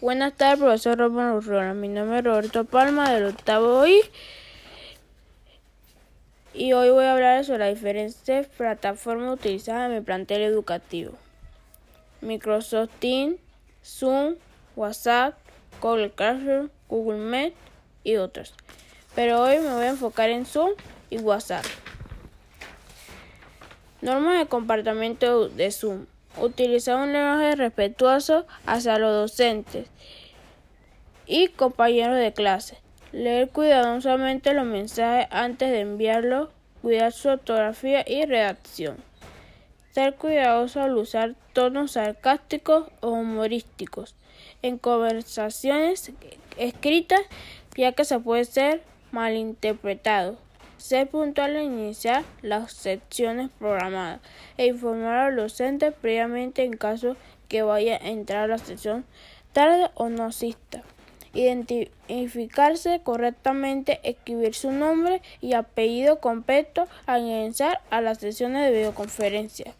Buenas tardes, profesor Román Urrola. Mi nombre es Roberto Palma, del octavo I. Y hoy voy a hablar sobre las diferentes plataformas utilizadas en mi plantel educativo. Microsoft Teams, Zoom, WhatsApp, Google Classroom, Google Meet y otros. Pero hoy me voy a enfocar en Zoom y WhatsApp. Normas de comportamiento de Zoom. Utilizar un lenguaje respetuoso hacia los docentes y compañeros de clase. Leer cuidadosamente los mensajes antes de enviarlos. Cuidar su ortografía y redacción. Ser cuidadoso al usar tonos sarcásticos o humorísticos en conversaciones escritas, ya que se puede ser malinterpretado. Ser puntual al iniciar las secciones programadas e informar al docente previamente en caso que vaya a entrar a la sección tarde o no asista. Identificarse correctamente, escribir su nombre y apellido completo al ingresar a las sesiones de videoconferencia.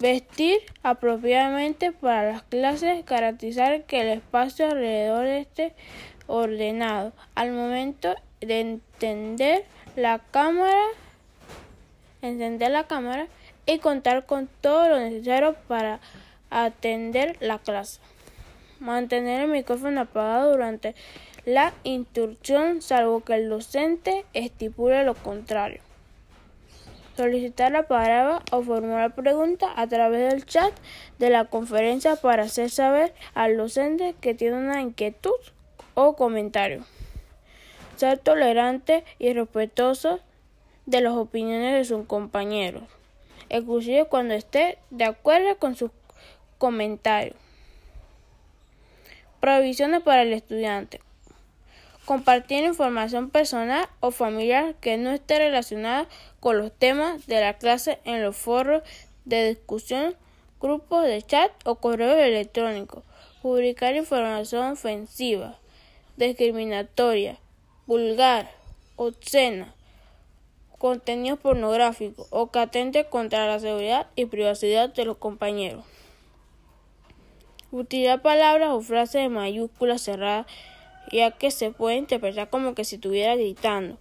Vestir apropiadamente para las clases, garantizar que el espacio alrededor esté ordenado. Al momento de entender la cámara, encender la cámara y contar con todo lo necesario para atender la clase. Mantener el micrófono apagado durante la instrucción salvo que el docente estipule lo contrario. Solicitar la palabra o formular preguntas a través del chat de la conferencia para hacer saber al docente que tiene una inquietud o comentario ser tolerante y respetuoso de las opiniones de sus compañeros, inclusive cuando esté de acuerdo con sus comentarios. Prohibiciones para el estudiante. Compartir información personal o familiar que no esté relacionada con los temas de la clase en los foros de discusión, grupos de chat o correo electrónico. Publicar información ofensiva, discriminatoria, vulgar, obscena, contenido pornográfico o que contra la seguridad y privacidad de los compañeros. Utilizar palabras o frases de mayúsculas cerradas ya que se puede interpretar como que si estuviera gritando.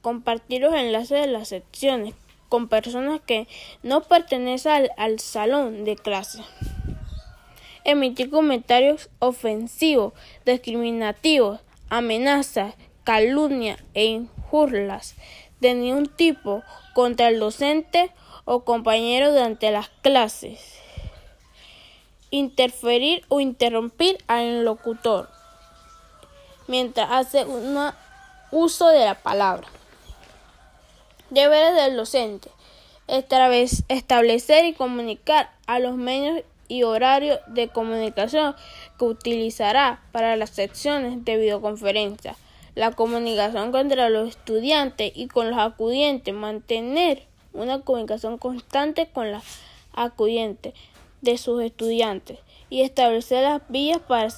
Compartir los enlaces de las secciones con personas que no pertenecen al, al salón de clase. Emitir comentarios ofensivos, discriminativos, amenazas, calumnia e injurias de ningún tipo contra el docente o compañero durante las clases. Interferir o interrumpir al locutor mientras hace un uso de la palabra. Deberes del docente. Establecer y comunicar a los medios y horarios de comunicación que utilizará para las secciones de videoconferencia la comunicación entre los estudiantes y con los acudientes, mantener una comunicación constante con los acudientes de sus estudiantes y establecer las vías para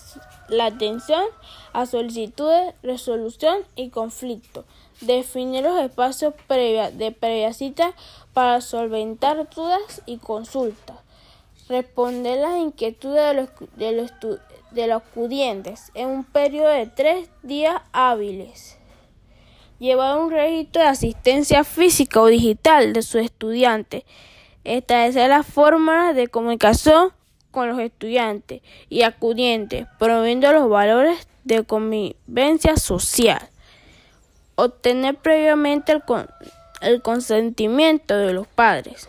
la atención a solicitudes, resolución y conflicto. Definir los espacios de previa cita para solventar dudas y consultas. Responder las inquietudes de los, de los, de los acudientes en un periodo de tres días hábiles. Llevar un registro de asistencia física o digital de su estudiante. Establecer las formas de comunicación con los estudiantes y acudientes, promoviendo los valores de convivencia social. Obtener previamente el, el consentimiento de los padres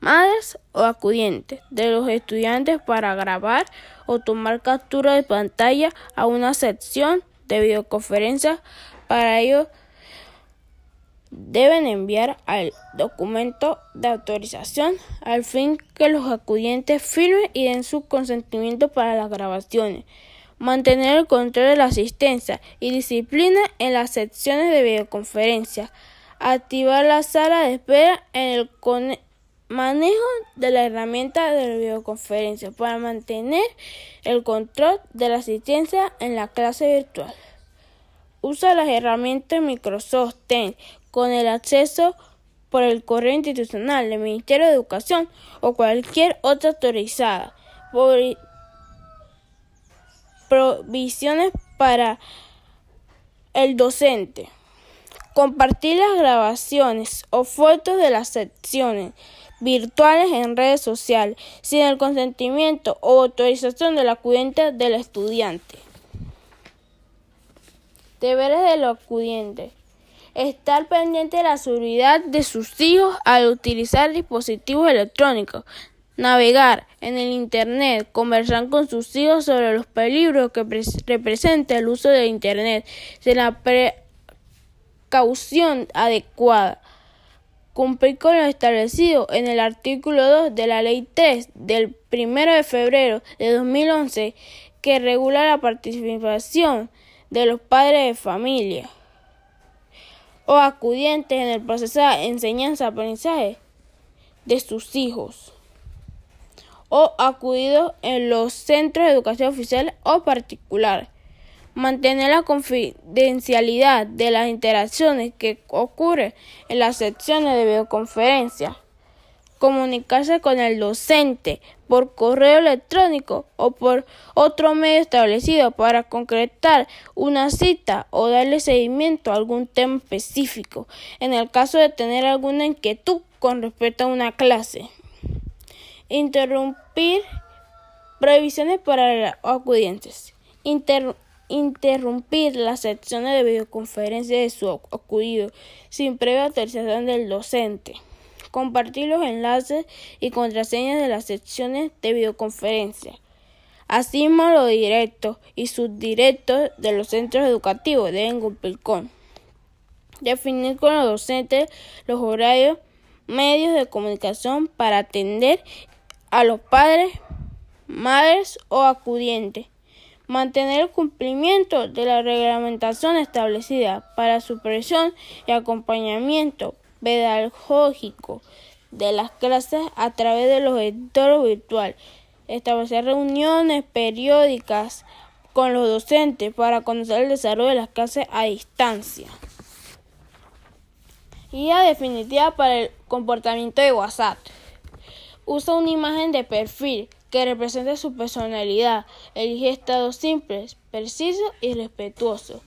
madres o acudientes de los estudiantes para grabar o tomar captura de pantalla a una sección de videoconferencia. Para ello deben enviar al documento de autorización al fin que los acudientes firmen y den su consentimiento para las grabaciones. Mantener el control de la asistencia y disciplina en las secciones de videoconferencia. Activar la sala de espera en el Manejo de la herramienta de videoconferencia para mantener el control de la asistencia en la clase virtual. Usa las herramientas Microsoft Teams con el acceso por el correo institucional del Ministerio de Educación o cualquier otra autorizada. Provisiones para el docente. Compartir las grabaciones o fotos de las secciones virtuales en redes sociales sin el consentimiento o autorización de la acudiente del estudiante. Deberes del acudiente. Estar pendiente de la seguridad de sus hijos al utilizar dispositivos electrónicos. Navegar en el Internet. Conversar con sus hijos sobre los peligros que representa el uso de Internet. Sin la precaución adecuada cumplir con lo establecido en el artículo 2 de la Ley 3 del 1 de febrero de 2011 que regula la participación de los padres de familia o acudientes en el proceso de enseñanza-aprendizaje de sus hijos o acudidos en los centros de educación oficial o particular mantener la confidencialidad de las interacciones que ocurren en las secciones de videoconferencia, comunicarse con el docente por correo electrónico o por otro medio establecido para concretar una cita o darle seguimiento a algún tema específico en el caso de tener alguna inquietud con respecto a una clase. Interrumpir previsiones para los acudientes interrumpir las secciones de videoconferencia de su acudido sin previa autorización del docente, compartir los enlaces y contraseñas de las secciones de videoconferencia, así como los directos y subdirectos de los centros educativos deben cumplir con definir con los docentes los horarios, medios de comunicación para atender a los padres, madres o acudientes mantener el cumplimiento de la reglamentación establecida para supervisión y acompañamiento pedagógico de las clases a través de los editores virtuales, establecer reuniones periódicas con los docentes para conocer el desarrollo de las clases a distancia. Guía definitiva para el comportamiento de WhatsApp. Usa una imagen de perfil que represente su personalidad. Elige estados simples, precisos y respetuosos.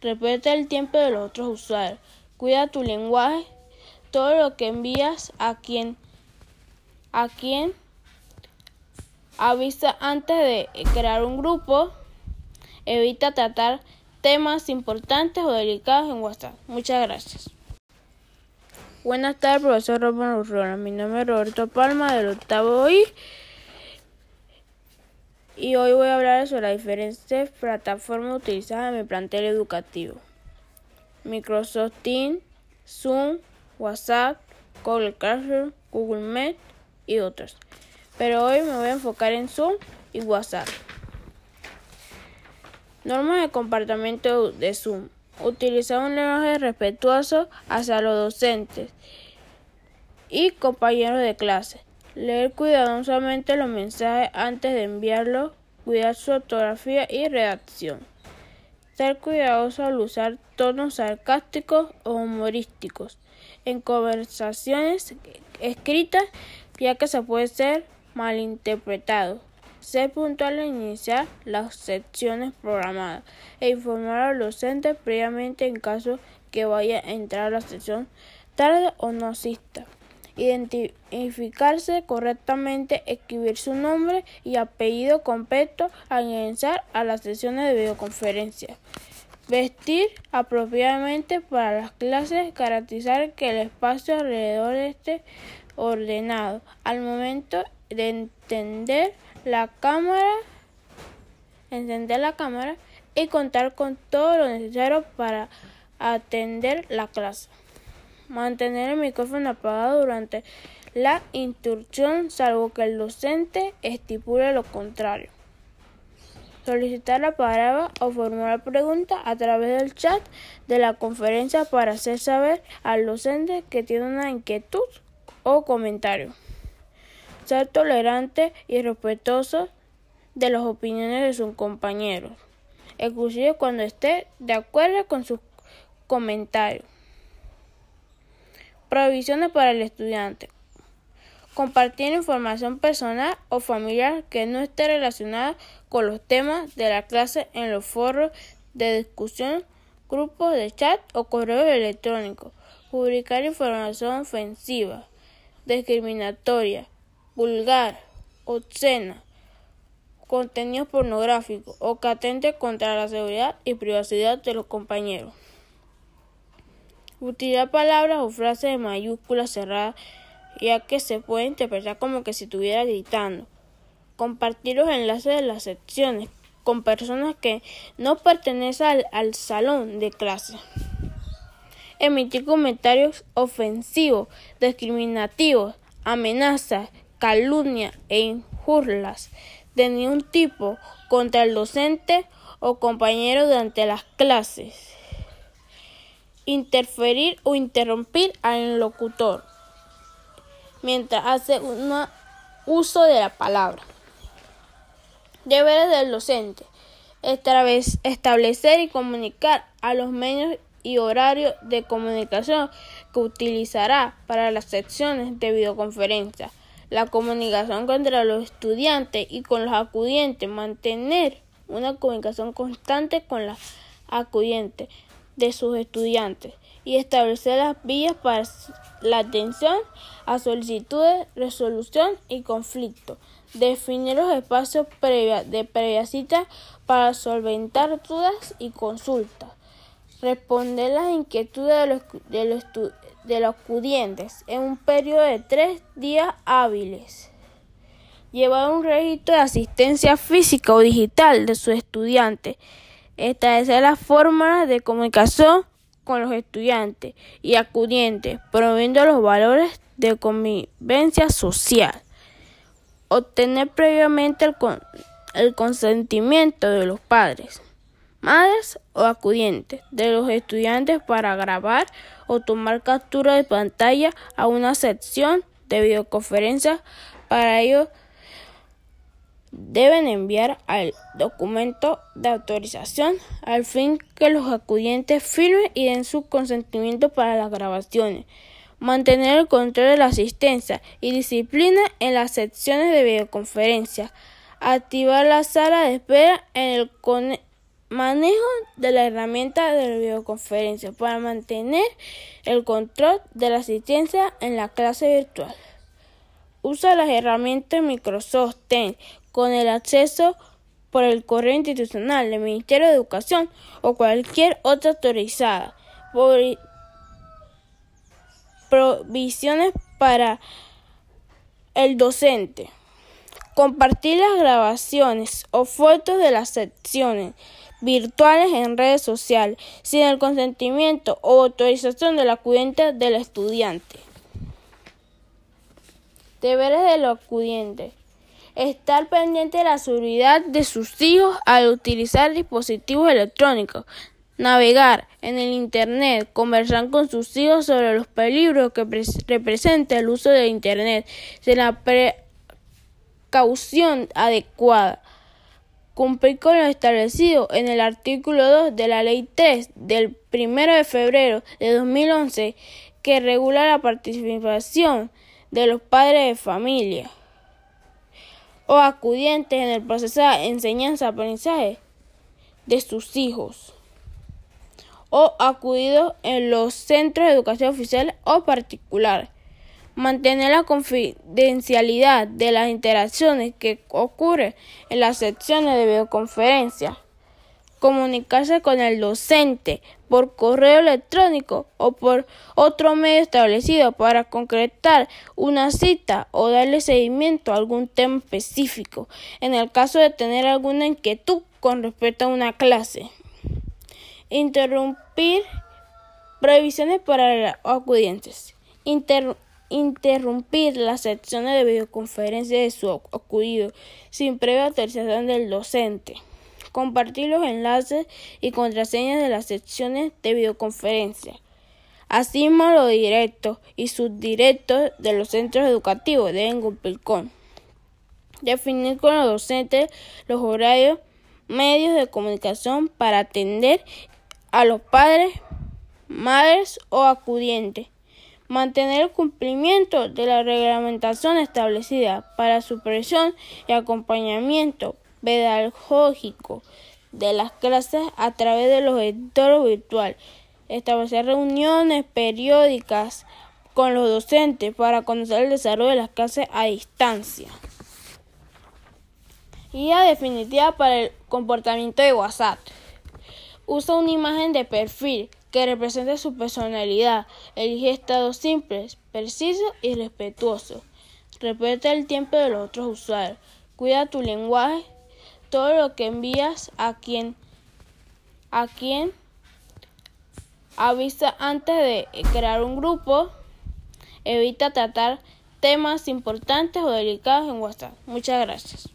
Respeta el tiempo de los otros usuarios. Cuida tu lenguaje. Todo lo que envías a quien a quien avisa antes de crear un grupo. Evita tratar temas importantes o delicados en WhatsApp. Muchas gracias. Buenas tardes, profesor Román Urrola. Mi nombre es Roberto Palma, del octavo I y hoy voy a hablar sobre las diferentes plataformas utilizadas en mi plantel educativo. Microsoft Teams, Zoom, WhatsApp, Google Classroom, Google Meet y otros. Pero hoy me voy a enfocar en Zoom y WhatsApp. Normas de comportamiento de Zoom. Utilizar un lenguaje respetuoso hacia los docentes y compañeros de clase Leer cuidadosamente los mensajes antes de enviarlos. Cuidar su ortografía y redacción. Ser cuidadoso al usar tonos sarcásticos o humorísticos en conversaciones escritas, ya que se puede ser malinterpretado. Ser puntual al iniciar las secciones programadas e informar al docente previamente en caso que vaya a entrar a la sección tarde o no asista identificarse correctamente, escribir su nombre y apellido completo al ingresar a las sesiones de videoconferencia. Vestir apropiadamente para las clases, garantizar que el espacio alrededor esté ordenado. Al momento de entender la cámara, encender la cámara y contar con todo lo necesario para atender la clase. Mantener el micrófono apagado durante la instrucción salvo que el docente estipule lo contrario. Solicitar la palabra o formular preguntas a través del chat de la conferencia para hacer saber al docente que tiene una inquietud o comentario. Ser tolerante y respetuoso de las opiniones de sus compañeros, inclusive cuando esté de acuerdo con sus comentarios. Provisiones para el estudiante. Compartir información personal o familiar que no esté relacionada con los temas de la clase en los foros de discusión, grupos de chat o correo electrónico. Publicar información ofensiva, discriminatoria, vulgar, obscena, contenido pornográfico o que atente contra la seguridad y privacidad de los compañeros. Utilizar palabras o frases de mayúsculas cerradas ya que se puede interpretar como que si estuviera gritando. Compartir los enlaces de las secciones con personas que no pertenecen al, salón de clase. Emitir comentarios ofensivos, discriminativos, amenazas, calumnias e injurias de ningún tipo contra el docente o compañero durante las clases. Interferir o interrumpir al locutor mientras hace un uso de la palabra. Deberes del docente. Establecer y comunicar a los medios y horarios de comunicación que utilizará para las secciones de videoconferencia. La comunicación contra los estudiantes y con los acudientes. Mantener una comunicación constante con los acudientes de sus estudiantes y establecer las vías para la atención a solicitudes, resolución y conflicto. Definir los espacios de previa cita para solventar dudas y consultas. Responder las inquietudes de los, de los, de los en un periodo de tres días hábiles. Llevar un registro de asistencia física o digital de su estudiante. Establecer las fórmulas de comunicación con los estudiantes y acudientes, promoviendo los valores de convivencia social. Obtener previamente el, el consentimiento de los padres, madres o acudientes de los estudiantes para grabar o tomar captura de pantalla a una sección de videoconferencia. Para ello deben enviar al documento de autorización al fin que los acudientes firmen y den su consentimiento para las grabaciones. Mantener el control de la asistencia y disciplina en las secciones de videoconferencia. Activar la sala de espera en el manejo de la herramienta de videoconferencia para mantener el control de la asistencia en la clase virtual. Usa las herramientas Microsoft Teams con el acceso por el correo institucional del Ministerio de Educación o cualquier otra autorizada. Provisiones para el docente. Compartir las grabaciones o fotos de las secciones virtuales en redes sociales sin el consentimiento o autorización de la acudiente del estudiante. Deberes del acudiente estar pendiente de la seguridad de sus hijos al utilizar dispositivos electrónicos, navegar en el Internet, conversar con sus hijos sobre los peligros que representa el uso de Internet, sin la precaución adecuada. Cumplir con lo establecido en el artículo 2 de la Ley 3 del 1 de febrero de 2011 que regula la participación de los padres de familia o acudientes en el proceso de enseñanza-aprendizaje de sus hijos o acudidos en los centros de educación oficial o particular. Mantener la confidencialidad de las interacciones que ocurren en las secciones de videoconferencia comunicarse con el docente por correo electrónico o por otro medio establecido para concretar una cita o darle seguimiento a algún tema específico en el caso de tener alguna inquietud con respecto a una clase. Interrumpir previsiones para acudientes. interrumpir las secciones de videoconferencia de su acudido sin previa autorización del docente compartir los enlaces y contraseñas de las secciones de videoconferencia, así como los directos y subdirectos de los centros educativos deben cumplir con definir con los docentes los horarios, medios de comunicación para atender a los padres, madres o acudientes, Mantener el cumplimiento de la reglamentación establecida para supresión y acompañamiento pedagógico de las clases a través de los editores virtuales. Establecer reuniones periódicas con los docentes para conocer el desarrollo de las clases a distancia. Guía definitiva para el comportamiento de WhatsApp. Usa una imagen de perfil que represente su personalidad. Elige estados simples, precisos y respetuosos. Respeta el tiempo de los otros usuarios. Cuida tu lenguaje. Todo lo que envías a quien a quien avisa antes de crear un grupo. Evita tratar temas importantes o delicados en WhatsApp. Muchas gracias.